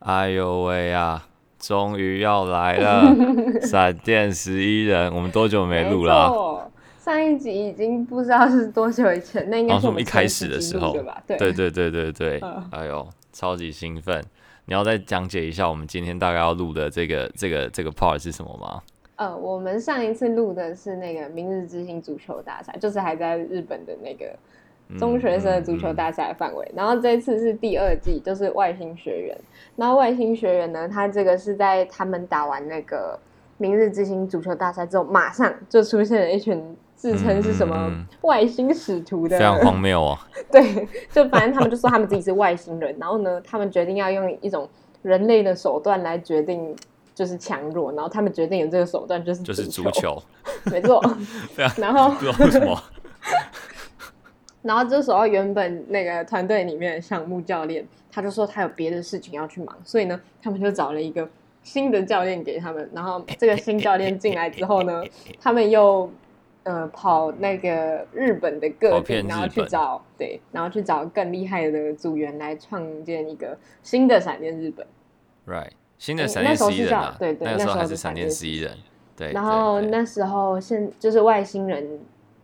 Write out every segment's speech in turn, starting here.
哎呦喂呀！终于要来了，闪电十一人，我们多久没录了、啊？上一集已经不知道是多久以前，那应该是我们一开始的时候，对吧？对对对对对对，嗯、哎呦，超级兴奋！你要再讲解一下我们今天大概要录的这个这个这个 part 是什么吗？呃，我们上一次录的是那个明日之星足球大赛，就是还在日本的那个。中学生的足球大赛范围，嗯嗯嗯、然后这次是第二季，就是外星学员。然后外星学员呢，他这个是在他们打完那个明日之星足球大赛之后，马上就出现了一群自称是什么外星使徒的，非常荒谬哦。对，就反正他们就说他们自己是外星人，然后呢，他们决定要用一种人类的手段来决定就是强弱，然后他们决定的这个手段就是就是足球，没错。然后不知道为什么。然后这时候，原本那个团队里面的项目教练，他就说他有别的事情要去忙，所以呢，他们就找了一个新的教练给他们。然后这个新教练进来之后呢，他们又呃跑那个日本的各地，然后去找对，然后去找更厉害的组员来创建一个新的闪电日本。Right，新的闪电十一人啊，对对，那时候还是闪电十一人。对，然后那时候现就是外星人。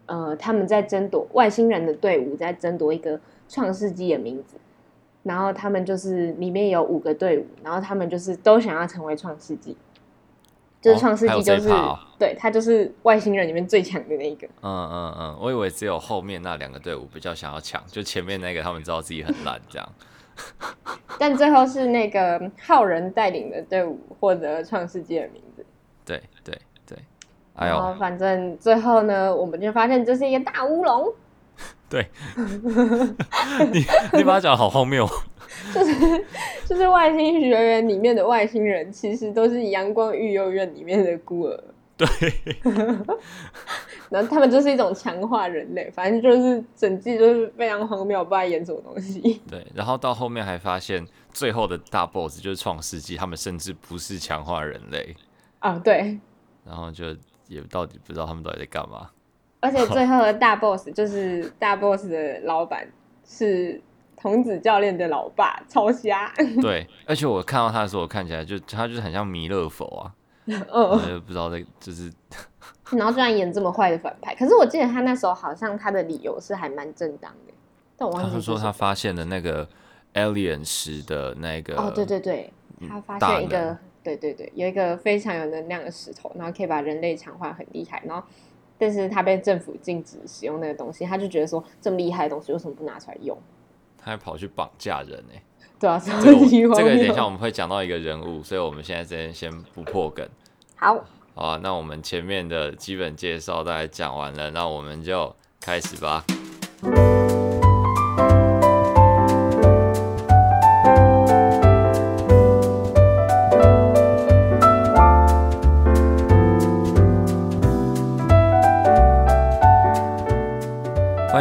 呃，他们在争夺外星人的队伍，在争夺一个创世纪的名字，然后他们就是里面有五个队伍，然后他们就是都想要成为创世纪，就是创世纪就是、哦哦、对他就是外星人里面最强的那一个。嗯嗯嗯，我以为只有后面那两个队伍比较想要抢，就前面那个他们知道自己很烂这样。但最后是那个浩人带领的队伍获得创世纪的名。然后反正最后呢，我们就发现这是一个大乌龙。对，你你把它讲得好荒谬。就是就是外星学员里面的外星人，其实都是阳光育幼院里面的孤儿。对。然后他们就是一种强化人类，反正就是整季就是非常荒谬，不知道演什么东西。对，然后到后面还发现最后的大 boss 就是创世纪，他们甚至不是强化人类。啊，对。然后就。也到底不知道他们到底在干嘛，而且最后的大 boss 就是大 boss 的老板是童子教练的老爸，超瞎。对，而且我看到他的时候，我看起来就他就是很像弥勒佛啊，嗯，就不知道在就是，然后居然演这么坏的反派，可是我记得他那时候好像他的理由是还蛮正当的，但我忘记他说他发现了那个 alien 石的那个，哦，对对对，他发现一个。对对对，有一个非常有能量的石头，然后可以把人类强化很厉害。然后，但是他被政府禁止使用那个东西，他就觉得说这么厉害的东西为什么不拿出来用？他还跑去绑架人呢？对啊，这个、这个等一下我们会讲到一个人物，所以我们现在先先不破梗。好，好啊，那我们前面的基本介绍大概讲完了，那我们就开始吧。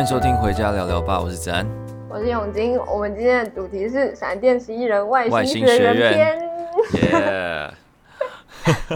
迎收听《回家聊聊吧》，我是子安，我是永金。我们今天的主题是《闪电十一人外星学院篇》。耶！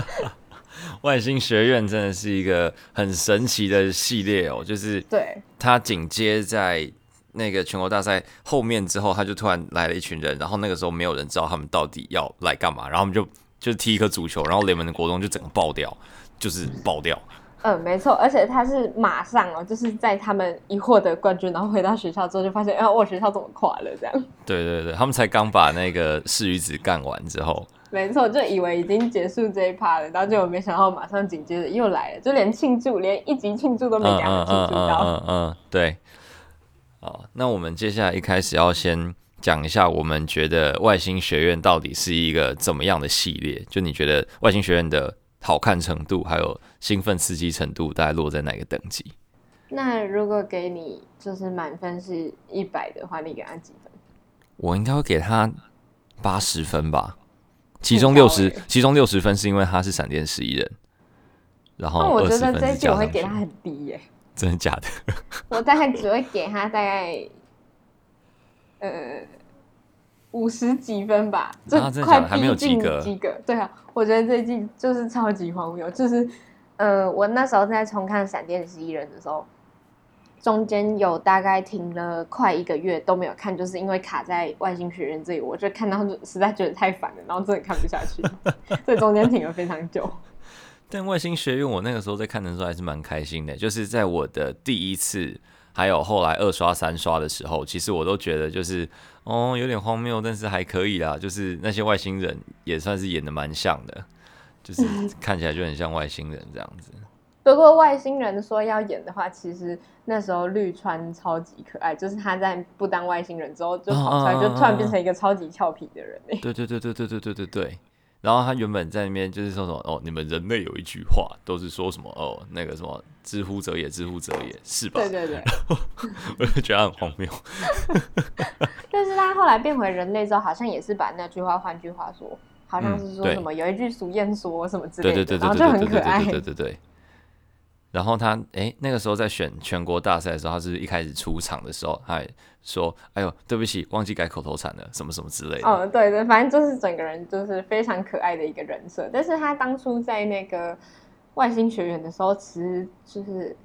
外星学院真的是一个很神奇的系列哦，就是对他紧接在那个全国大赛后面之后，他就突然来了一群人，然后那个时候没有人知道他们到底要来干嘛，然后我们就就踢一颗足球，然后联盟的国中就整个爆掉，就是爆掉。嗯，没错，而且他是马上哦，就是在他们一获得冠军，然后回到学校之后，就发现，哎，我学校怎么垮了？这样。对对对，他们才刚把那个柿鱼子干完之后，没错，就以为已经结束这一趴了，然后结果没想到马上紧接着又来了，就连庆祝，连一集庆祝都没给他们庆祝到。嗯嗯，嗯，嗯，嗯，对。好，那我们接下来一开始要先讲一下，我们觉得外星学院到底是一个怎么样的系列？就你觉得外星学院的？好看程度还有兴奋刺激程度，大概落在哪个等级？那如果给你就是满分是一百的话，你给他几分？我应该会给他八十分吧，其中六十，其中六十分是因为他是闪电十一人，然后我觉得这我会给他很低耶，真的假的？我大概只会给他大概呃。五十几分吧，这快逼近及格。对啊，我觉得这一季就是超级荒谬。就是，呃，我那时候在重看《闪电十一人》的时候，中间有大概停了快一个月都没有看，就是因为卡在外星学院这里，我就看到实在觉得太烦了，然后真的看不下去，所以中间停了非常久。但外星学院我那个时候在看的时候还是蛮开心的，就是在我的第一次，还有后来二刷三刷的时候，其实我都觉得就是哦有点荒谬，但是还可以啦，就是那些外星人也算是演的蛮像的，就是看起来就很像外星人这样子。不过外星人说要演的话，其实那时候绿川超级可爱，就是他在不当外星人之后就跑出来，就突然变成一个超级俏皮的人。对对对对对对对对对。然后他原本在那边就是说什么哦，你们人类有一句话都是说什么哦，那个什么知乎者也，知乎者也，是吧？对对对。我就觉得很荒谬。但是他后来变回人类之后，好像也是把那句话换句话说，好像是说什么、嗯、有一句俗谚说什么之类的，对对对对对对对对对对，然后就很可爱。对对对对对。然后他哎，那个时候在选全国大赛的时候，他是，一开始出场的时候，他还说：“哎呦，对不起，忘记改口头禅了，什么什么之类的。”哦，对对，反正就是整个人就是非常可爱的一个人设。但是他当初在那个外星学院的时候，其实就是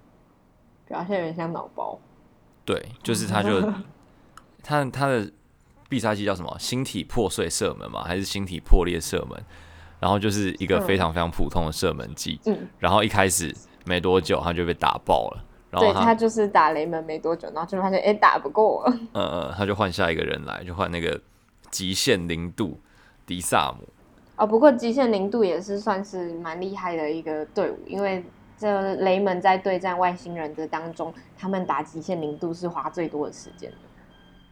表现有点像脑包。对，就是他就 他他的必杀技叫什么？星体破碎射门嘛，还是星体破裂射门？然后就是一个非常非常普通的射门技。嗯，然后一开始。没多久，他就被打爆了。然后他对他就是打雷门没多久，然后就发现哎，打不过。嗯嗯，他就换下一个人来，就换那个极限零度迪萨姆。哦，不过极限零度也是算是蛮厉害的一个队伍，因为这雷门在对战外星人的当中，他们打极限零度是花最多的时间的。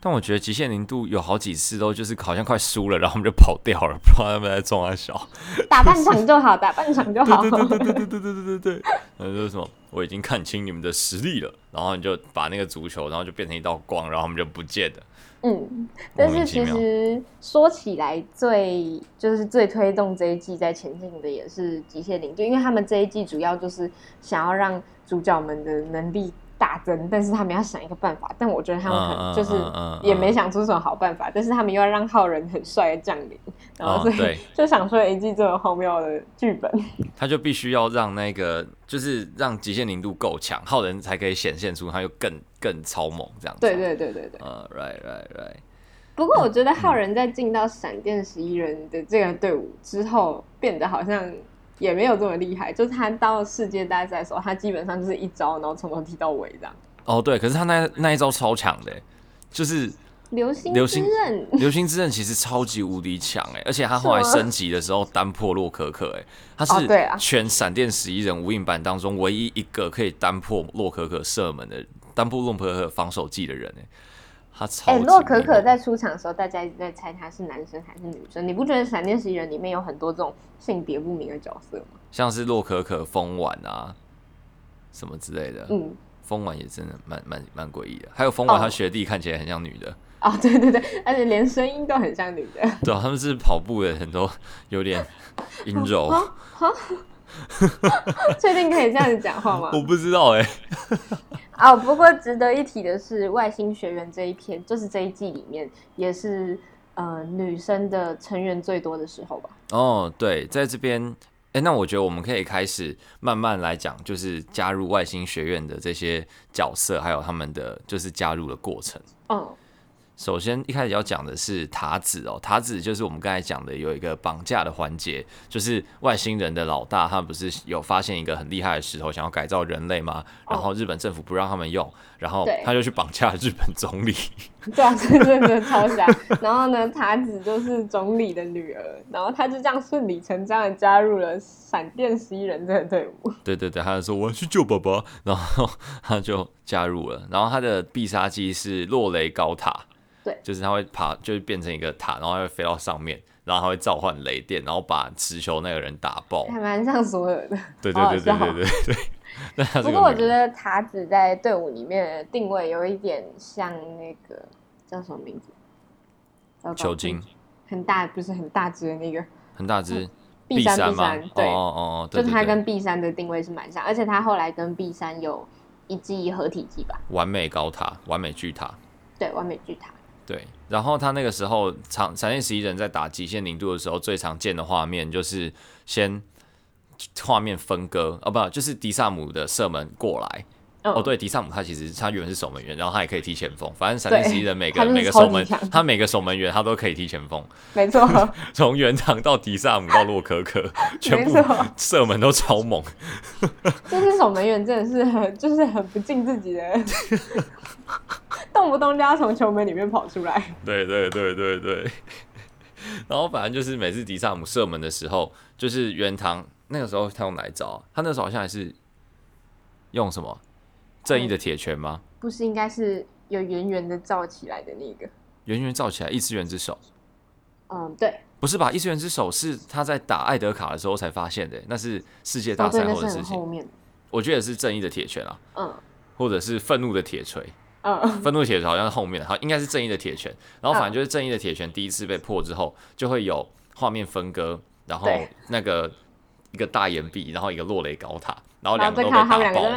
但我觉得极限零度有好几次都就是好像快输了，然后他们就跑掉了，不知道他们在中啊小。打半场就好，打半场就好。对对对对对对对对对对。然后 就是什么，我已经看清你们的实力了，然后你就把那个足球，然后就变成一道光，然后他们就不见了。嗯，但是其实说起来最就是最推动这一季在前进的也是极限零度，因为他们这一季主要就是想要让主角们的能力。大增，但是他们要想一个办法，但我觉得他们可能就是也没想出什么好办法，但是他们又要让浩人很帅的降临，然后所以 就想出一季这么荒谬的剧本。他就必须要让那个，就是让极限零度够强，浩人才可以显现出他又更更超猛这样子。对对对对对。呃、uh,，right right right。不过我觉得浩人在进到闪电十一人的这个队伍之后，变得好像。也没有这么厉害，就是他到世界大赛的时候，他基本上就是一招，然后从头踢到尾这样。哦，对，可是他那那一招超强的，就是流星之刃。流星之刃其实超级无敌强哎，而且他后来升级的时候单破洛可可哎，他是全闪电十一人无影版当中唯一一个可以单破洛可可射门的单破洛可可防守技的人哎。他超。哎，洛可可在出场的时候，大家一直在猜他是男生还是女生。你不觉得闪电十一人里面有很多这种性别不明的角色吗？像是洛可可、风丸啊，什么之类的。嗯，风丸也真的蛮蛮蛮诡异的。还有风丸，他学弟看起来很像女的。哦，对对对，而且连声音都很像女的。对啊，他们是跑步的，很多有点阴柔。确定可以这样子讲话吗？我不知道哎、欸。哦，不过值得一提的是，外星学院这一篇，就是这一季里面也是呃女生的成员最多的时候吧。哦，对，在这边，哎，那我觉得我们可以开始慢慢来讲，就是加入外星学院的这些角色，还有他们的就是加入的过程。嗯。首先，一开始要讲的是塔子哦，塔子就是我们刚才讲的有一个绑架的环节，就是外星人的老大，他不是有发现一个很厉害的石头，想要改造人类吗？然后日本政府不让他们用，然后他就去绑架日本总理。对啊，真的真的超傻。然后呢，塔子就是总理的女儿，然后他就这样顺理成章的加入了闪电十一人这个队伍。对对对，他就说我要去救爸爸，然后他就加入了。然后他的必杀技是落雷高塔。对，就是他会爬，就是变成一个塔，然后他会飞到上面，然后他会召唤雷电，然后把持球那个人打爆，还蛮像所有的。对对对对对对。不过我觉得塔子在队伍里面的定位有一点像那个叫什么名字？球精，很大，不是很大只的那个，很大只。碧山碧山，对哦哦哦，就是他跟碧山的定位是蛮像，而且他后来跟碧山有一季合体技吧？完美高塔，完美巨塔。对，完美巨塔。对，然后他那个时候，长闪电十一人在打极限零度的时候，最常见的画面就是先画面分割，哦不，就是迪萨姆的射门过来，嗯、哦，对，迪萨姆他其实他原本是守门员，然后他也可以踢前锋。反正闪电十一人每个每个守门，他每个守门员他都可以踢前锋。没错，从原堂到迪萨姆到洛可可，全部射门都超猛。这些守门员真的是很就是很不敬自己的，动不动就要从球门里面跑出来。对对对对对。然后反正就是每次迪萨姆射门的时候，就是原堂那个时候他用哪一招啊？他那时候好像还是用什么？正义的铁拳吗？不是，应该是有圆圆的罩起来的那个。圆圆罩起来，异次元之手。嗯，对。不是吧？异次元之手是他在打艾德卡的时候才发现的，那是世界大赛后的事情。后面，我觉得是正义的铁拳啊。嗯。或者是愤怒的铁锤。嗯。愤怒的铁锤好像是后面，好，应该是正义的铁拳。然后反正就是正义的铁拳第一次被破之后，就会有画面分割，然后那个一个大岩壁，然后一个落雷高塔，然后两个都被打爆。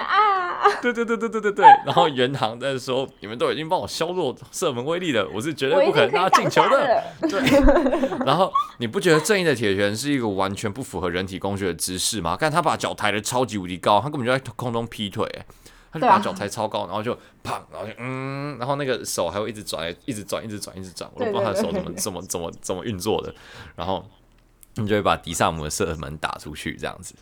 对对对对对对对，然后原堂在说：“你们都已经帮我削弱射门威力了，我是绝对不可能让他进球的。” 对。然后你不觉得正义的铁拳是一个完全不符合人体工学的姿势吗？看他把脚抬得超级无敌高，他根本就在空中劈腿，他就把脚抬超高，然后就砰，然后就嗯，然后那个手还会一直转，一直转，一直转，一直转，我都不知道他的手怎么怎么怎么怎么运作的。然后你就会把迪萨姆的射门打出去，这样子。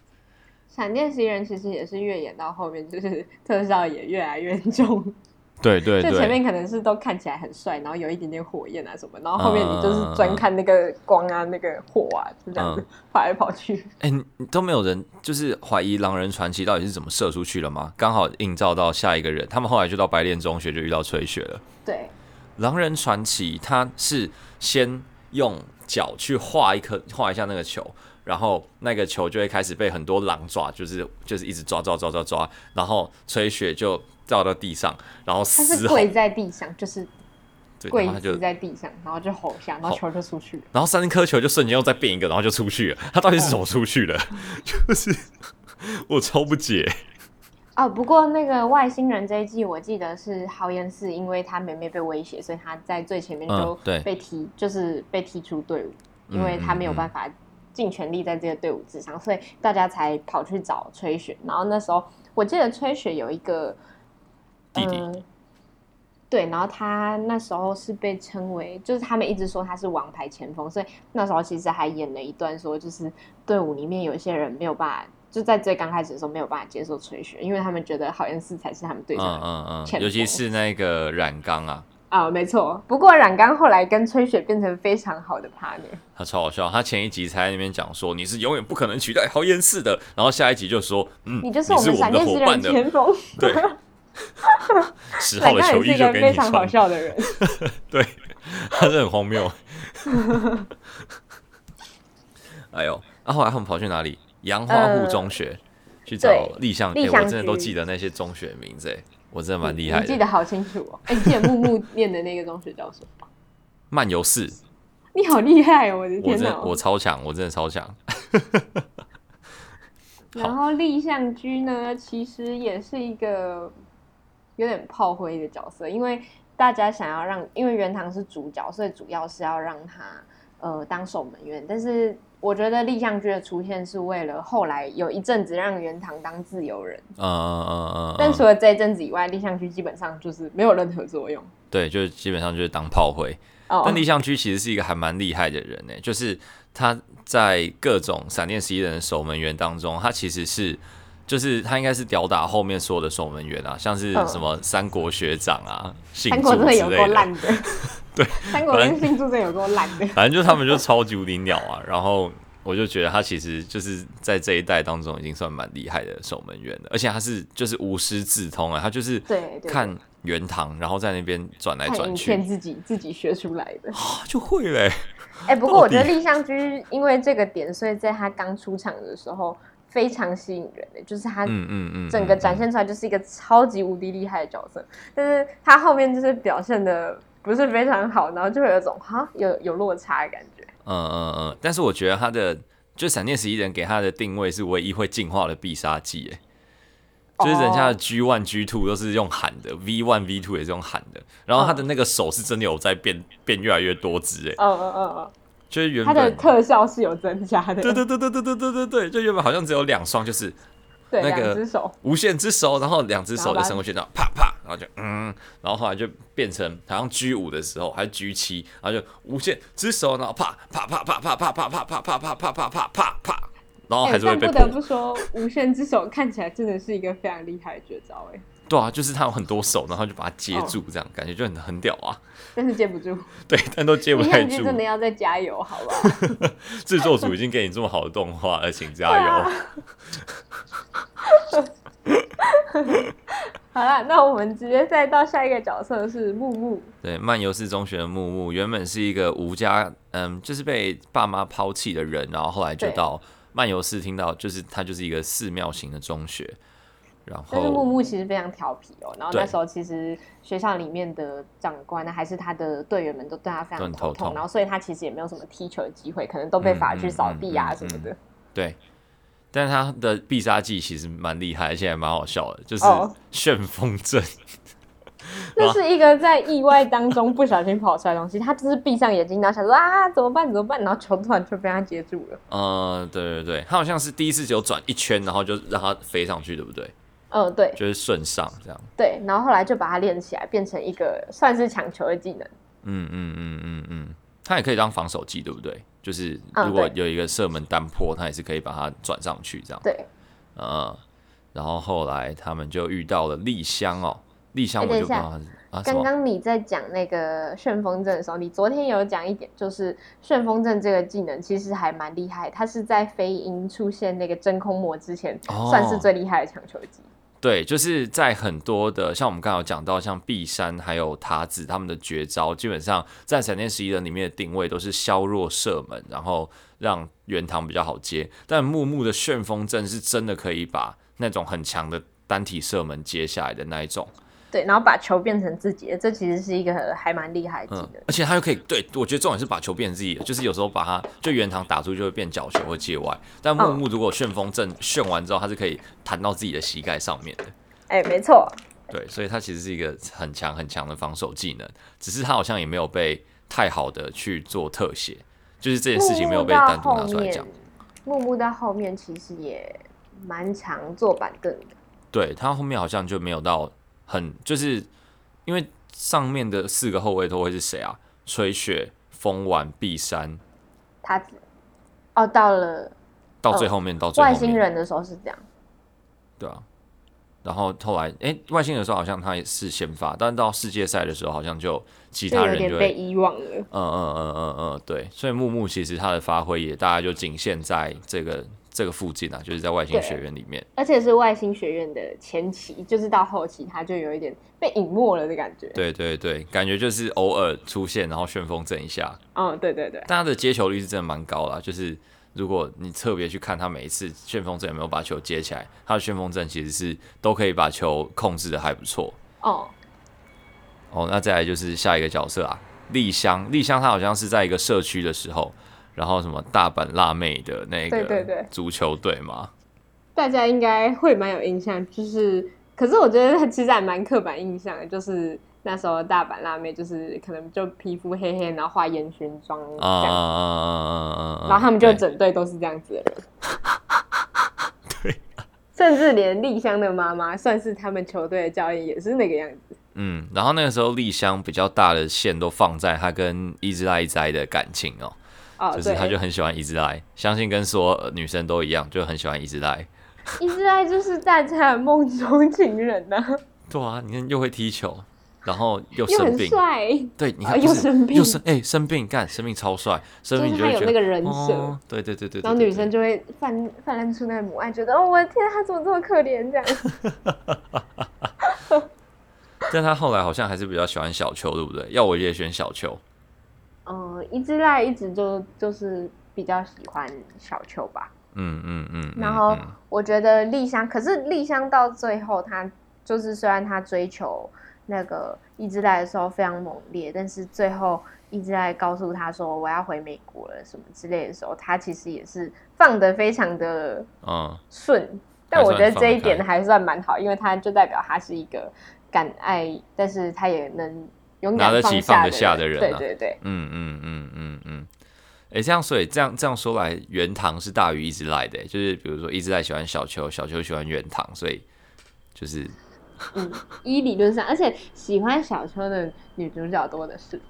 闪电十一人其实也是越演到后面，就是 特效也越来越重。对对对，就前面可能是都看起来很帅，然后有一点点火焰啊什么，然后后面你就是专看那个光啊、嗯、那个火啊，就这样子跑来跑去。哎、嗯欸，都没有人就是怀疑狼人传奇到底是怎么射出去了吗？刚好映照到下一个人，他们后来就到白莲中学就遇到吹雪了。对，狼人传奇他是先用脚去画一颗画一下那个球。然后那个球就会开始被很多狼爪，就是就是一直抓抓抓抓抓，然后吹雪就掉到地上，然后他是跪在地上，就是跪死在地上，然后就吼一下，然后球就出去了。然后三颗球就瞬间又再变一个，然后就出去了。他到底是怎么出去的？哦、就是我超不解。哦，不过那个外星人这一季，我记得是豪言是，因为他妹妹被威胁，所以他在最前面就被踢，嗯、就是被踢出队伍，因为他没有办法。尽全力在这个队伍之上，所以大家才跑去找吹雪。然后那时候，我记得吹雪有一个弟弟、呃，对，然后他那时候是被称为，就是他们一直说他是王牌前锋，所以那时候其实还演了一段，说就是队伍里面有一些人没有办法，就在最刚开始的时候没有办法接受吹雪，因为他们觉得好像是才是他们队长，嗯嗯嗯，尤其是那个染缸啊。啊、哦，没错。不过冉刚后来跟吹雪变成非常好的 partner。他超好笑，他前一集才在那边讲说你是永远不可能取代豪彦四的，然后下一集就说嗯，你就是我们闪电十一人前锋。对，十号的球衣就给你非常好笑的人。对，他是很荒谬。哎呦，那、啊、后来他们跑去哪里？杨花户中学、呃、去找立项，哎、欸，我真的都记得那些中学名字，哎。我真的蛮厉害的，你记得好清楚哦。哎、欸，记得木木念的那个中学叫什么？漫游四。你好厉害哦！我的天哪，我超强，我真的超强。然后立相居呢，其实也是一个有点炮灰的角色，因为大家想要让，因为元堂是主角，所以主要是要让他呃当守门员，但是。我觉得立项居的出现是为了后来有一阵子让元堂当自由人，嗯嗯嗯嗯。但除了这一阵子以外，立项居基本上就是没有任何作用。对，就是基本上就是当炮灰。Oh. 但立项居其实是一个还蛮厉害的人呢，就是他在各种闪电十一人的守门员当中，他其实是就是他应该是吊打后面所有的守门员啊，像是什么三国学长啊、信助之类的。有够烂的。对，三国跟星柱真有多烂的。反正就他们就超级无敌鸟啊，然后我就觉得他其实就是在这一代当中已经算蛮厉害的守门员了，而且他是就是无师自通啊，他就是看原堂，然后在那边转来转去，骗自己自己学出来的，啊、就会嘞。哎、欸，不过我觉得立相居因为这个点，所以在他刚出场的时候非常吸引人的，就是他嗯嗯嗯，整个展现出来就是一个超级无敌厉害的角色，但是他后面就是表现的。不是非常好，然后就会有一种哈有有落差的感觉。嗯嗯嗯，但是我觉得他的就闪电十一人给他的定位是唯一会进化的必杀技，哎，就是人家的 G one G two 都是用喊的，V one V two 也是用喊的，然后他的那个手是真的有在变变越来越多只，哎，嗯嗯嗯嗯，就是原本他的特效是有增加的，对对对对对对对对对，就原本好像只有两双，就是对，那个无限之手，然后两只手就伸过去，然后啪啪，然后就嗯，然后后来就变成好像 G 五的时候还是 G 七，然后就无限之手，然后啪啪啪啪啪啪啪啪啪啪啪啪啪啪啪啪，然后还是会被。不得不说，无限之手看起来真的是一个非常厉害的绝招哎。对啊，就是他有很多手，然后就把它接住，这样感觉就很很屌啊。但是接不住。对，但都接不太住。真的要再加油，好不好？制作组已经给你这么好的动画了，请加油。好了，那我们直接再到下一个角色是木木。对，漫游式中学的木木原本是一个无家，嗯，就是被爸妈抛弃的人，然后后来就到漫游式，听到就是他就是一个寺庙型的中学。然后，但是木木其实非常调皮哦。然后那时候其实学校里面的长官呢，还是他的队员们都对他非常头痛，头痛。然后所以他其实也没有什么踢球的机会，可能都被罚去扫地啊什么的。嗯嗯嗯嗯、对，但是他的必杀技其实蛮厉害，而且还蛮好笑的，就是旋风阵。这、哦、是一个在意外当中不小心跑出来的东西，他就是闭上眼睛，然后想说啊怎么办怎么办，然后球突然就被他接住了。嗯，对对对，他好像是第一次只有转一圈，然后就让他飞上去，对不对？嗯，对，就是顺上这样。对，然后后来就把它练起来，变成一个算是抢球的技能。嗯嗯嗯嗯嗯，它也可以当防守技，对不对？就是如果有一个射门单坡，它也是可以把它转上去这样。对，嗯，然后后来他们就遇到了丽香哦，丽香我就不知道啊。刚刚你在讲那个旋风阵的时候，你昨天有讲一点，就是旋风阵这个技能其实还蛮厉害，它是在飞鹰出现那个真空魔之前，算是最厉害的抢球技。对，就是在很多的，像我们刚刚有讲到，像碧山还有塔子他们的绝招，基本上在闪电十一人里面的定位都是削弱射门，然后让原堂比较好接。但木木的旋风阵是真的可以把那种很强的单体射门接下来的那一种。对，然后把球变成自己的，这其实是一个还蛮厉害的技能。嗯，而且他又可以，对，我觉得重点是把球变成自己的，就是有时候把它就原堂打出就会变角球或界外，但木木如果旋风阵旋完之后，它是可以弹到自己的膝盖上面的。哎，没错。对，所以他其实是一个很强很强的防守技能，只是他好像也没有被太好的去做特写，就是这件事情没有被单独拿出来讲。木木到后面其实也蛮常坐板凳的。对，他后面好像就没有到。很就是因为上面的四个后卫都会是谁啊？吹雪、风丸、碧山、他子。哦，到了到最后面，到最外星人的时候是这样。对啊，然后后来哎、欸，外星人的时候好像他也是先发，但到世界赛的时候好像就其他人就被遗忘了。嗯嗯嗯嗯嗯，对，所以木木其实他的发挥也大概就仅限在这个。这个附近啊，就是在外星学院里面，而且是外星学院的前期，就是到后期，他就有一点被隐没了的感觉。对对对，感觉就是偶尔出现，然后旋风阵一下。嗯，对对对。但他的接球率是真的蛮高啦，就是如果你特别去看他每一次旋风阵有没有把球接起来，他的旋风阵其实是都可以把球控制的还不错。哦。哦，那再来就是下一个角色啊，丽香。丽香她好像是在一个社区的时候。然后什么大阪辣妹的那个足球队吗？大家应该会蛮有印象，就是可是我觉得他其实还蛮刻板印象的，就是那时候大阪辣妹就是可能就皮肤黑黑，然后画烟熏妆这样子，然后他们就整队都是这样子的人。对，甚至连丽香的妈妈算是他们球队的教练，也是那个样子。嗯，然后那个时候丽香比较大的线都放在她跟伊兹拉伊哉的感情哦。就是他就很喜欢伊兹赖，相信跟所有女生都一样，就很喜欢伊兹赖。伊兹赖就是大家的梦中情人呐、啊。对啊，你看又会踢球，然后又生病，帅。对，你看、就是、又生病，又生哎、欸、生病干生病超帅，生病就会觉得、就是、有那个人设、哦。对对对对，然后女生就会泛泛滥出那个母爱，觉得哦我的天，他怎么这么可怜这样。但他后来好像还是比较喜欢小秋，对不对？要我也选小秋。嗯，一直来一直就就是比较喜欢小秋吧。嗯嗯嗯。然后我觉得丽香，可是丽香到最后，她就是虽然她追求那个一直来的时候非常猛烈，但是最后一直来告诉她说我要回美国了什么之类的时候，她其实也是放的非常的嗯顺。但我觉得这一点还算蛮好，因为她就代表她是一个敢爱，但是她也能。拿得起放得下的人，对对对，嗯嗯嗯嗯嗯，哎，这样所以这样这样说来，原堂是大于一直赖的，就是比如说一之濑喜欢小秋，小秋喜欢原堂，所以就是，嗯，依理论上，而且喜欢小秋的女主角多的是。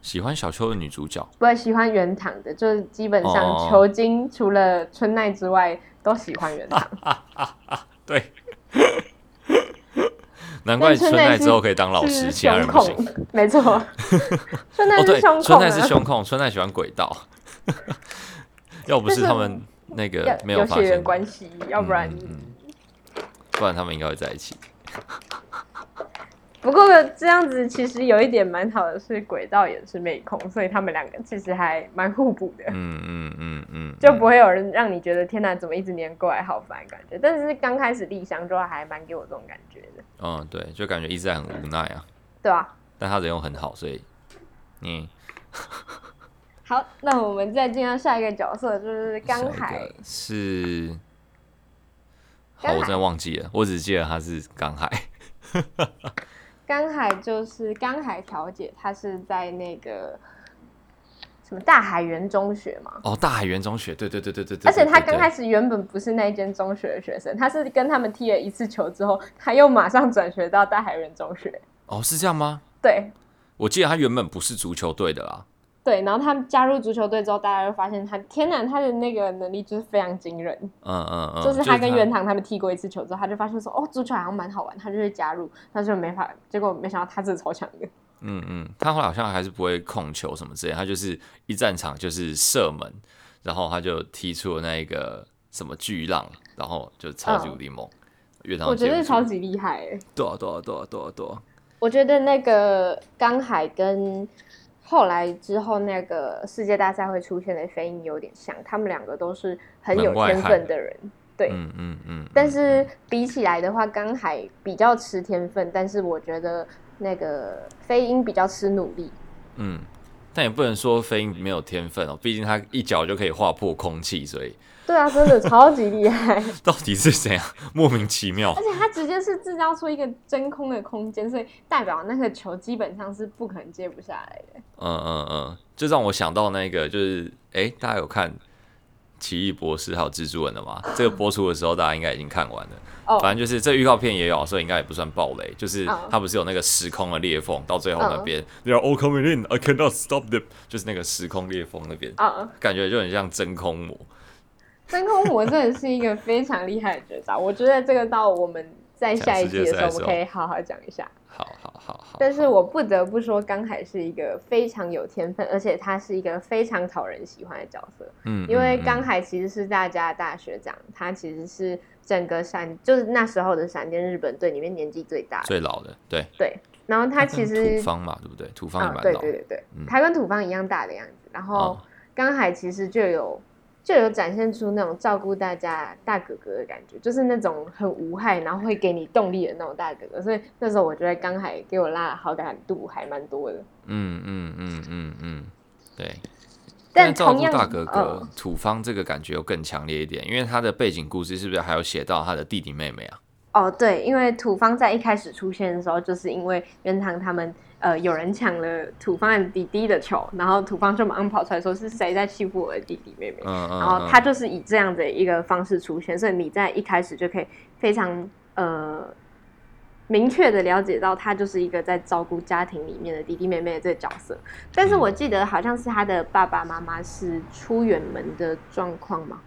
喜欢小秋的女主角，不会喜欢原堂的，就是基本上球精除了春奈之外都喜欢原堂。啊啊啊、对，难怪春奈之后可以当老师，其他人不行。没错，春奈是胸控，春奈是胸控，春奈喜欢轨道。要不是他们那个没有发现关系，要不然、嗯嗯，不然他们应该会在一起。不过这样子其实有一点蛮好的，是轨道也是妹控，所以他们两个其实还蛮互补的。嗯嗯嗯嗯，就不会有人让你觉得天哪，怎么一直黏过来，好烦感觉。但是刚开始丽香就还蛮给我这种感觉的。嗯，对，就感觉一直在很无奈啊。对啊。但他人又很好，所以，嗯。好，那我们再进到下一个角色，就是刚海。是。好，我真的忘记了，我只记得他是刚海。刚海就是刚海调解，他是在那个什么大海原中学嘛？哦，大海原中学，对对对对对对。而且他刚开始原本不是那间中学的学生，他是跟他们踢了一次球之后，他又马上转学到大海原中学。哦，是这样吗？对，我记得他原本不是足球队的啦。对，然后他加入足球队之后，大家就发现他，天哪，他的那个能力就是非常惊人。嗯嗯嗯，就是他跟原堂他们踢过一次球之后，他就发现说，哦，足球好像蛮好玩，他就会加入，他就没法，结果没想到他真的超强的。嗯嗯，他后来好像还是不会控球什么之类，他就是一战场就是射门，然后他就踢出了那一个什么巨浪，然后就超级无敌猛。原堂、嗯、我觉得超级厉害、欸，多少多少多少多少多少。我觉得那个刚海跟。后来之后，那个世界大赛会出现的飞鹰有点像，他们两个都是很有天分的人，对，嗯嗯嗯。嗯，但是比起来的话，刚海比较吃天分，但是我觉得那个飞鹰比较吃努力。嗯，但也不能说飞鹰没有天分哦，毕竟他一脚就可以划破空气，所以。对啊，真的超级厉害！到底是怎样？莫名其妙。而且他直接是制造出一个真空的空间，所以代表那个球基本上是不可能接不下来的。嗯嗯嗯，就让我想到那个，就是哎、欸，大家有看《奇异博士》还有《蜘蛛人》的吗？这个播出的时候，大家应该已经看完了。哦。反正就是这预告片也有，所以应该也不算暴雷。就是它不是有那个时空的裂缝，到最后那边，They are all coming in, I cannot stop them。就是那个时空裂缝那边，感觉就很像真空膜。真空膜真的是一个非常厉害的绝招，我觉得这个到我们在下一季的时候，我们可以好好讲一下。好好好好。但是我不得不说，刚海是一个非常有天分，而且他是一个非常讨人喜欢的角色。嗯，因为刚海其实是大家的大学长，他其实是整个闪，就是那时候的闪电日本队里面年纪最大的、最老的。对对。然后他其实 土方嘛，对不对？土方也蛮老的、哦。对对对对，嗯、他跟土方一样大的样子。然后刚海其实就有。就有展现出那种照顾大家大哥哥的感觉，就是那种很无害，然后会给你动力的那种大哥哥。所以那时候我觉得刚海给我拉的好感度还蛮多的。嗯嗯嗯嗯嗯，对。但照顾大哥哥土方这个感觉又更强烈一点，因为他的背景故事是不是还有写到他的弟弟妹妹啊？哦，对，因为土方在一开始出现的时候，就是因为原堂他们。呃，有人抢了土方的弟弟的球，然后土方就马上跑出来说是谁在欺负我的弟弟妹妹，嗯嗯、然后他就是以这样的一个方式出现，所以你在一开始就可以非常呃明确的了解到他就是一个在照顾家庭里面的弟弟妹妹的这个角色。但是我记得好像是他的爸爸妈妈是出远门的状况吗？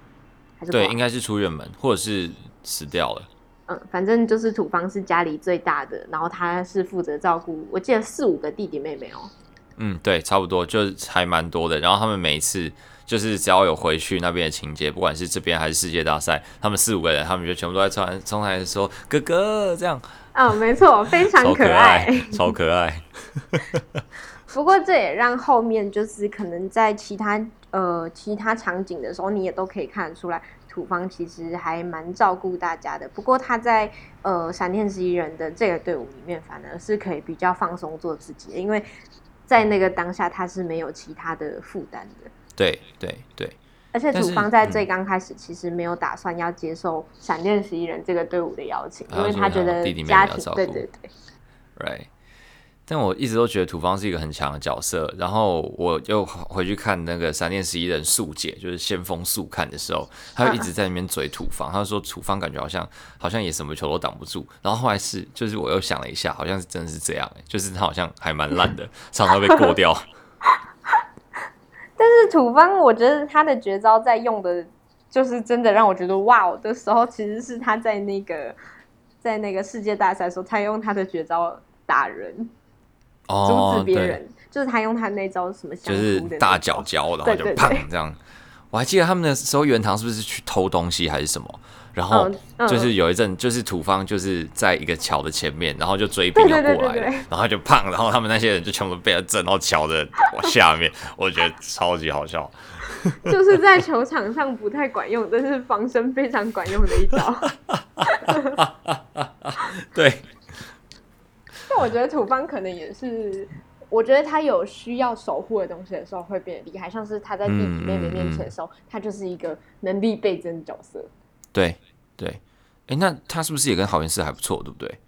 还是对，应该是出远门，或者是死掉了。嗯，反正就是土方是家里最大的，然后他是负责照顾，我记得四五个弟弟妹妹哦。嗯，对，差不多就还蛮多的。然后他们每一次就是只要有回去那边的情节，不管是这边还是世界大赛，他们四五个人，他们就全部都在冲冲来说哥哥这样。嗯、哦，没错，非常可爱，超可爱。不过这也让后面就是可能在其他呃其他场景的时候，你也都可以看得出来。土方其实还蛮照顾大家的，不过他在呃闪电十一人的这个队伍里面，反而是可以比较放松做自己，因为在那个当下他是没有其他的负担的。对对对，而且土方在最刚开始其实没有打算要接受闪电十一人这个队伍的邀请，因为他觉得家庭，对对对，对。Right，但我一直都觉得土方是一个很强的角色，然后我又回去看那个闪电十一人速解，就是先锋速看的时候，他就一直在那边嘴土方，他就说土方感觉好像好像也什么球都挡不住，然后后来是就是我又想了一下，好像是真的是这样，就是他好像还蛮烂的，常常被过掉。但是土方，我觉得他的绝招在用的，就是真的让我觉得哇哦的时候，其实是他在那个在那个世界大赛的时候，他用他的绝招打人。阻止别人，就是他用他那招什么，就是大脚脚，然后就砰这样。我还记得他们那时候元堂是不是去偷东西还是什么？然后就是有一阵，就是土方就是在一个桥的前面，然后就追兵要过来，然后就胖，然后他们那些人就全部被他震到桥的下面。我觉得超级好笑，就是在球场上不太管用，但是防身非常管用的一招。对。但我觉得土方可能也是，我觉得他有需要守护的东西的时候会变得厉害，像是他在弟弟妹妹面前的时候，嗯嗯嗯、他就是一个能力倍增的角色。对对，哎、欸，那他是不是也跟郝元氏还不错，对不对？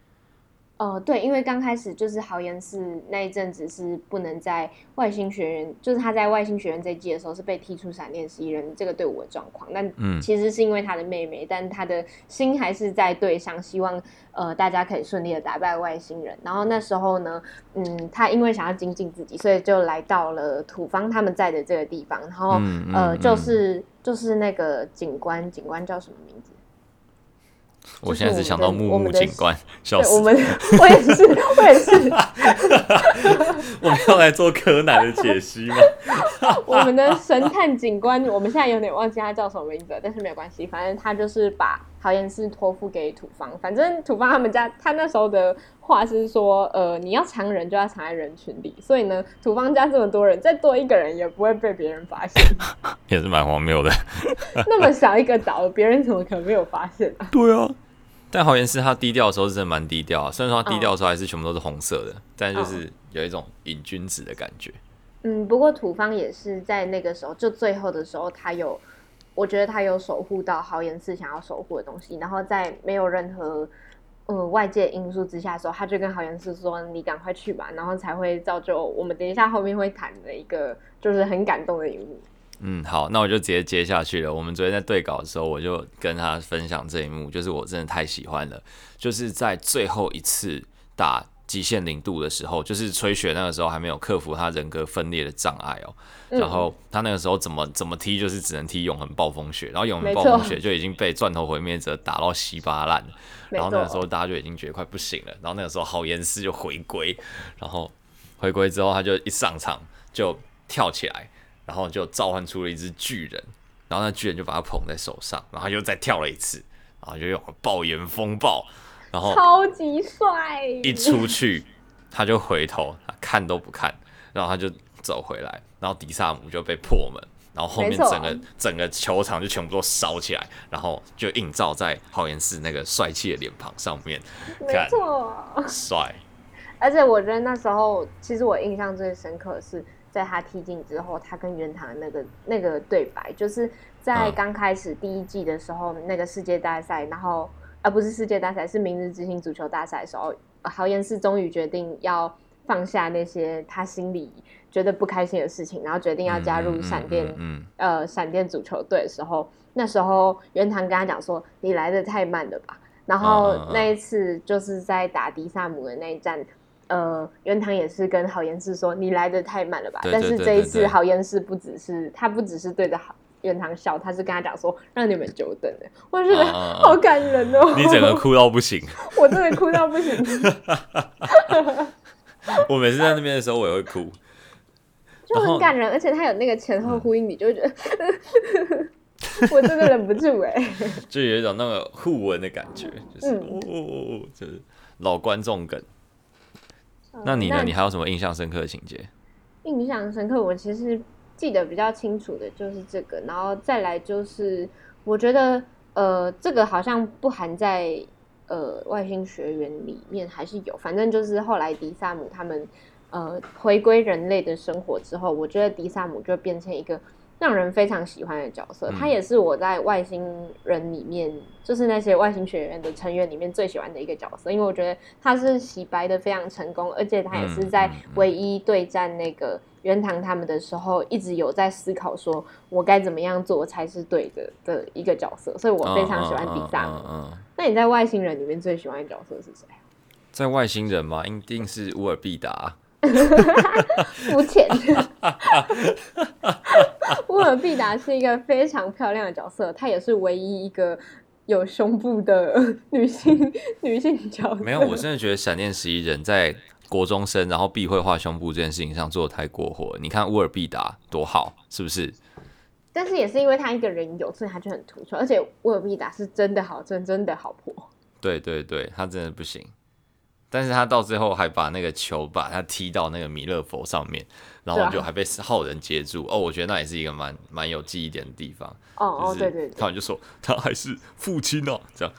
呃，对，因为刚开始就是豪言是那一阵子是不能在外星学院，就是他在外星学院这一季的时候是被踢出闪电十一人这个队伍的状况。但其实是因为他的妹妹，嗯、但他的心还是在队上，希望呃大家可以顺利的打败外星人。然后那时候呢，嗯，他因为想要精进自己，所以就来到了土方他们在的这个地方。然后、嗯嗯、呃，就是就是那个警官，警官叫什么名字？我现在只想到木木警官，笑死！我们我也是，我也是。我们要来做柯南的解析吗？我们的神探警官，我们现在有点忘记他叫什么名字，但是没有关系，反正他就是把豪彦寺托付给土方。反正土方他们家，他那时候的话是说，呃，你要藏人就要藏在人群里，所以呢，土方家这么多人，再多一个人也不会被别人发现，也是蛮荒谬的。那么小一个岛，别人怎么可能没有发现啊？对啊。但好言是他低调的时候是真的蛮低调啊，虽然说他低调的时候还是全部都是红色的，哦、但就是有一种瘾君子的感觉。嗯，不过土方也是在那个时候，就最后的时候，他有，我觉得他有守护到豪言寺想要守护的东西，然后在没有任何呃外界因素之下的时候，他就跟豪言寺说：“你赶快去吧。”然后才会造就我们等一下后面会谈的一个就是很感动的一幕。嗯，好，那我就直接接下去了。我们昨天在对稿的时候，我就跟他分享这一幕，就是我真的太喜欢了。就是在最后一次打极限零度的时候，就是吹雪那个时候还没有克服他人格分裂的障碍哦。然后他那个时候怎么怎么踢，就是只能踢永恒暴风雪，然后永恒暴风雪就已经被钻头毁灭者打到稀巴烂。然后那个时候大家就已经觉得快不行了。然后那个时候好严师就回归，然后回归之后他就一上场就跳起来。然后就召唤出了一只巨人，然后那巨人就把他捧在手上，然后又再跳了一次，然后就用爆炎风暴，然后超级帅。一出去他就回头，他看都不看，然后他就走回来，然后迪萨姆就被破门，然后后面整个整个球场就全部都烧起来，然后就映照在豪彦寺那个帅气的脸庞上面，没错，帅。而且我觉得那时候其实我印象最深刻的是。在他踢进之后，他跟原堂的那个那个对白，就是在刚开始第一季的时候，那个世界大赛，然后而不是世界大赛，是明日之星足球大赛的时候，豪言是终于决定要放下那些他心里觉得不开心的事情，然后决定要加入闪电，嗯，呃，闪电足球队的时候，那时候袁堂跟他讲说：“你来的太慢了吧。”然后那一次就是在打迪萨姆的那一战。呃，袁堂也是跟豪彦寺说：“你来的太慢了吧？”对对对对对，但是这一次豪彦寺不只是他不只是对着原堂笑，他是跟他讲说：“让你们久等了。”我觉得好感人哦！你整个哭到不行，我真的哭到不行。我每次在那边的时候，我也会哭，就很感人，而且他有那个前后呼应，你就会觉得 我真的忍不住哎，就有一种那个互文的感觉，就是哦哦哦，就是老观众梗。那你呢？你还有什么印象深刻的情节？印象深刻，我其实记得比较清楚的就是这个，然后再来就是，我觉得呃，这个好像不含在呃外星学员里面，还是有，反正就是后来迪萨姆他们呃回归人类的生活之后，我觉得迪萨姆就变成一个让人非常喜欢的角色，他也是我在外星人里面，就是那些外星学员的成员里面最喜欢的一个角色，因为我觉得他是洗白的非常成功，而且他也是在唯一对战那个元堂他们的时候，一直有在思考说我该怎么样做才是对的的一个角色，所以我非常喜欢迪萨姆。那你在外星人里面最喜欢的角色是谁？在外星人嘛，一定是乌尔必达。肤浅。乌尔必达是一个非常漂亮的角色，她也是唯一一个有胸部的 女性女性角色。没有，我真的觉得闪电十一人在国中生然后必会画胸部这件事情上做的太过火。你看乌尔必达多好，是不是？但是也是因为他一个人有，所以他就很突出。而且乌尔必达是真的好，真真的好破。对对对，他真的不行。但是他到最后还把那个球把他踢到那个弥勒佛上面，然后就还被浩人接住。啊、哦，我觉得那也是一个蛮蛮有记忆点的地方。哦哦，对对对，他们就说他还是父亲哦，这样。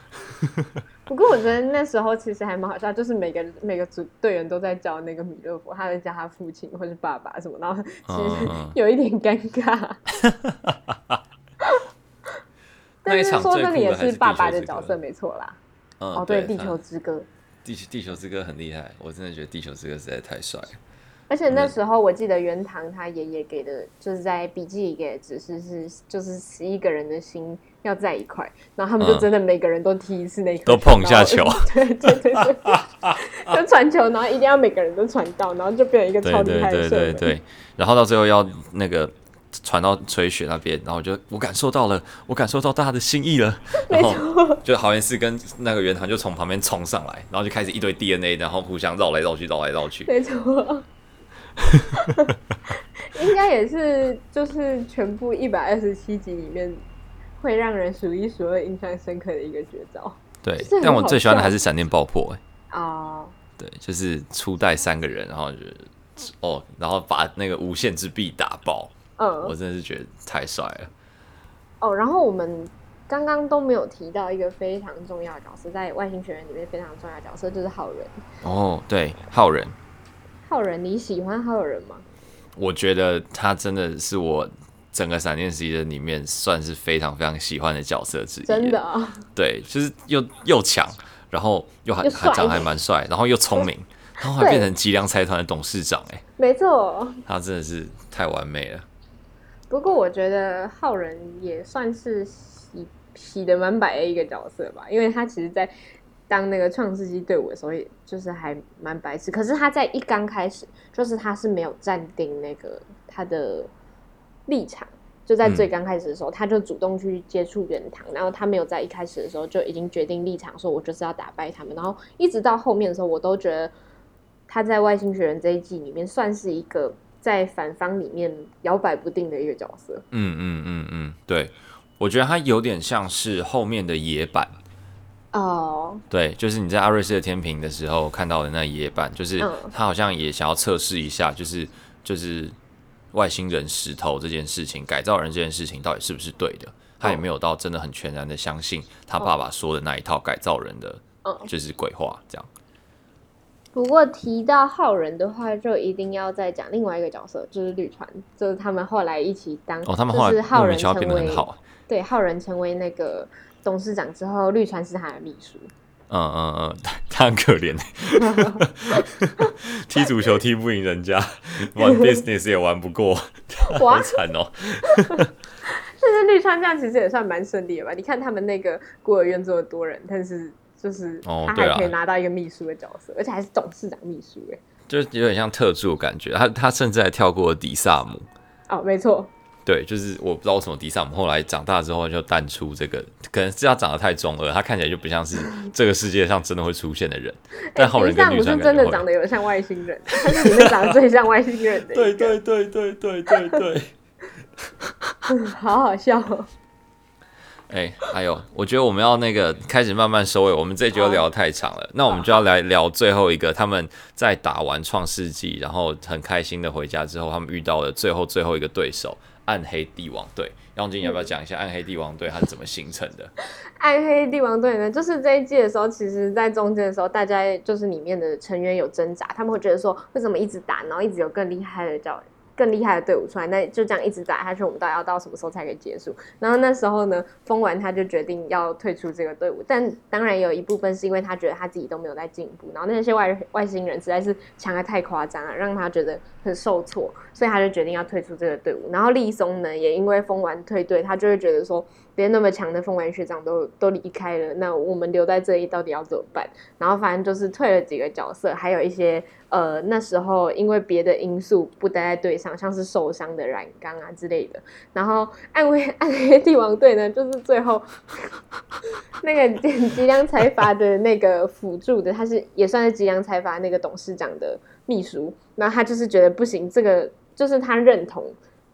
不过我觉得那时候其实还蛮好笑，就是每个每个组队员都在叫那个米勒佛，他在叫他父亲或是爸爸什么，然后其实 有一点尴尬。但是说真的也是爸爸的角色没错啦。嗯、哦，对，地球之歌。地地球之歌很厉害，我真的觉得地球之歌实在太帅了。而且那时候我记得元堂他爷爷给的，就是在笔记里给的指示是，就是十一个人的心要在一块，然后他们就真的每个人都踢一次那个、嗯，都碰一下球，对对对对，就传球，然后一定要每个人都传到，然后就变成一个超厉害的。对对对对，然后到最后要那个。传到吹雪那边，然后就我感受到了，我感受到大家的心意了。然后就好像是跟那个元堂就从旁边冲上来，然后就开始一堆 DNA，然后互相绕来绕去，绕来绕去。没错，应该也是就是全部一百二十七集里面会让人数一数二印象深刻的一个绝招。对，但我最喜欢的还是闪电爆破。哎，哦，对，就是初代三个人，然后就哦，然后把那个无限之壁打爆。嗯，我真的是觉得太帅了。哦，然后我们刚刚都没有提到一个非常重要的角色，在外星学院里面非常重要的角色就是浩人。哦，对，浩人。浩人，你喜欢浩人吗？我觉得他真的是我整个闪电十一人里面算是非常非常喜欢的角色之一。真的啊？对，就是又又强，然后又还还长还蛮帅，然后又聪明，然后还变成吉良财团的董事长。哎，没错，他真的是太完美了。不过我觉得浩人也算是洗洗的蛮白的一个角色吧，因为他其实，在当那个创世纪队伍的时候，也就是还蛮白痴。可是他在一刚开始，就是他是没有站定那个他的立场，就在最刚开始的时候，嗯、他就主动去接触元堂，然后他没有在一开始的时候就已经决定立场，说我就是要打败他们。然后一直到后面的时候，我都觉得他在外星学人这一季里面算是一个。在反方里面摇摆不定的一个角色。嗯嗯嗯嗯，对，我觉得他有点像是后面的野坂。哦。Oh. 对，就是你在阿瑞斯的天平的时候看到的那野坂，就是他好像也想要测试一下，就是就是外星人石头这件事情，改造人这件事情到底是不是对的。他也没有到真的很全然的相信他爸爸说的那一套改造人的，就是鬼话这样。不过提到浩人的话，就一定要再讲另外一个角色，就是绿川，就是他们后来一起当，哦，他们后来浩人成为对浩人成为那个董事长之后，绿川是他的秘书。嗯嗯嗯，他很可怜，踢足球踢不赢人家，玩 business 也玩不过，好惨哦。但是绿川这样其实也算蛮顺利的吧？你看他们那个孤儿院这么多人，但是。就是他还可以拿到一个秘书的角色，哦啊、而且还是董事长秘书哎，就是有点像特助的感觉。他他甚至还跳过了迪萨姆哦，没错，对，就是我不知道为什么迪萨姆后来长大之后就淡出这个，可能是他长得太中二，他看起来就不像是 这个世界上真的会出现的人。欸、但浩人跟绿川是真的长得有点像外星人，他是里面长得最像外星人的。对对对对对对对，好好笑哦。哎、欸，还有，我觉得我们要那个开始慢慢收尾，我们这一集又聊得太长了。Oh. 那我们就要来聊最后一个，他们在打完创世纪，然后很开心的回家之后，他们遇到了最后最后一个对手——暗黑帝王队。杨静要不要讲一下暗黑帝王队它是怎么形成的？暗黑帝王队呢，就是这一季的时候，其实在中间的时候，大家就是里面的成员有挣扎，他们会觉得说，为什么一直打，然后一直有更厉害的叫更厉害的队伍出来，那就这样一直打下去，我们到底要到什么时候才可以结束？然后那时候呢，封完他就决定要退出这个队伍，但当然有一部分是因为他觉得他自己都没有在进步，然后那些外外星人实在是强的太夸张了，让他觉得很受挫，所以他就决定要退出这个队伍。然后立松呢，也因为封完退队，他就会觉得说。别那么强的凤丸学长都都离开了，那我们留在这里到底要怎么办？然后反正就是退了几个角色，还有一些呃那时候因为别的因素不待在队上，像是受伤的染缸啊之类的。然后暗黑暗黑帝王队呢，就是最后那个吉良财阀的那个辅助的，他是也算是吉良财阀那个董事长的秘书。那他就是觉得不行，这个就是他认同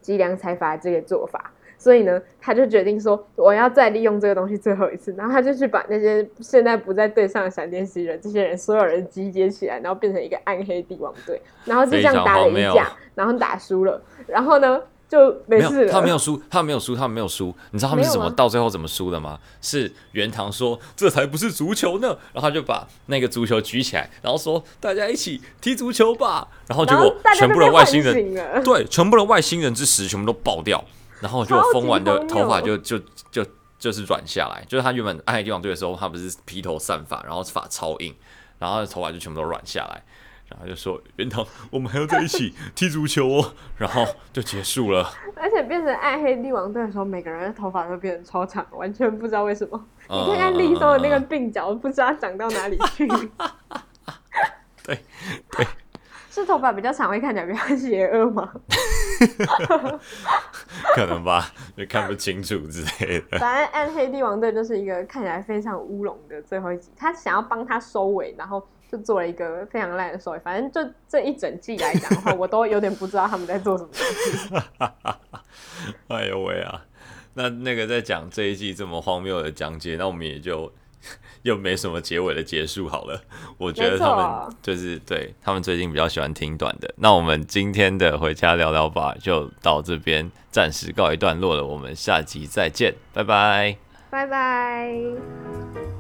吉良财阀这个做法。所以呢，他就决定说，我要再利用这个东西最后一次，然后他就去把那些现在不在队上的闪电十一人这些人所有人集结起来，然后变成一个暗黑帝王队，然后就这样打了一架，然后打输了，然后呢就没事了。他没有输，他没有输，他没有输。你知道他们是怎么到最后怎么输的吗？是原堂说这才不是足球呢，然后他就把那个足球举起来，然后说大家一起踢足球吧，然后结果全部的外星人对全部的外星人之石全部都爆掉。然后就疯完的头发就就就就是软下来，就是他原本暗黑帝王队的时候，他不是披头散发，然后发超硬，然后头发就全部都软下来，然后就说原堂，我们还要在一起 踢足球哦，然后就结束了。而且变成暗黑帝王队的时候，每个人的头发都变得超长，完全不知道为什么。嗯、你看看立松的那个鬓角，不知道长到哪里去。对对。是头发比较长会看起来比较邪恶吗？可能吧，就看不清楚之类的。反正暗黑帝王队就是一个看起来非常乌龙的最后一集，他想要帮他收尾，然后就做了一个非常烂的收尾。反正就这一整季来讲的话，我都有点不知道他们在做什么东西。哎呦喂啊！那那个在讲这一季这么荒谬的讲解，那我们也就。又没什么结尾的结束好了，我觉得他们就是对他们最近比较喜欢听短的。那我们今天的回家聊聊吧，就到这边暂时告一段落了。我们下集再见，拜拜，拜拜。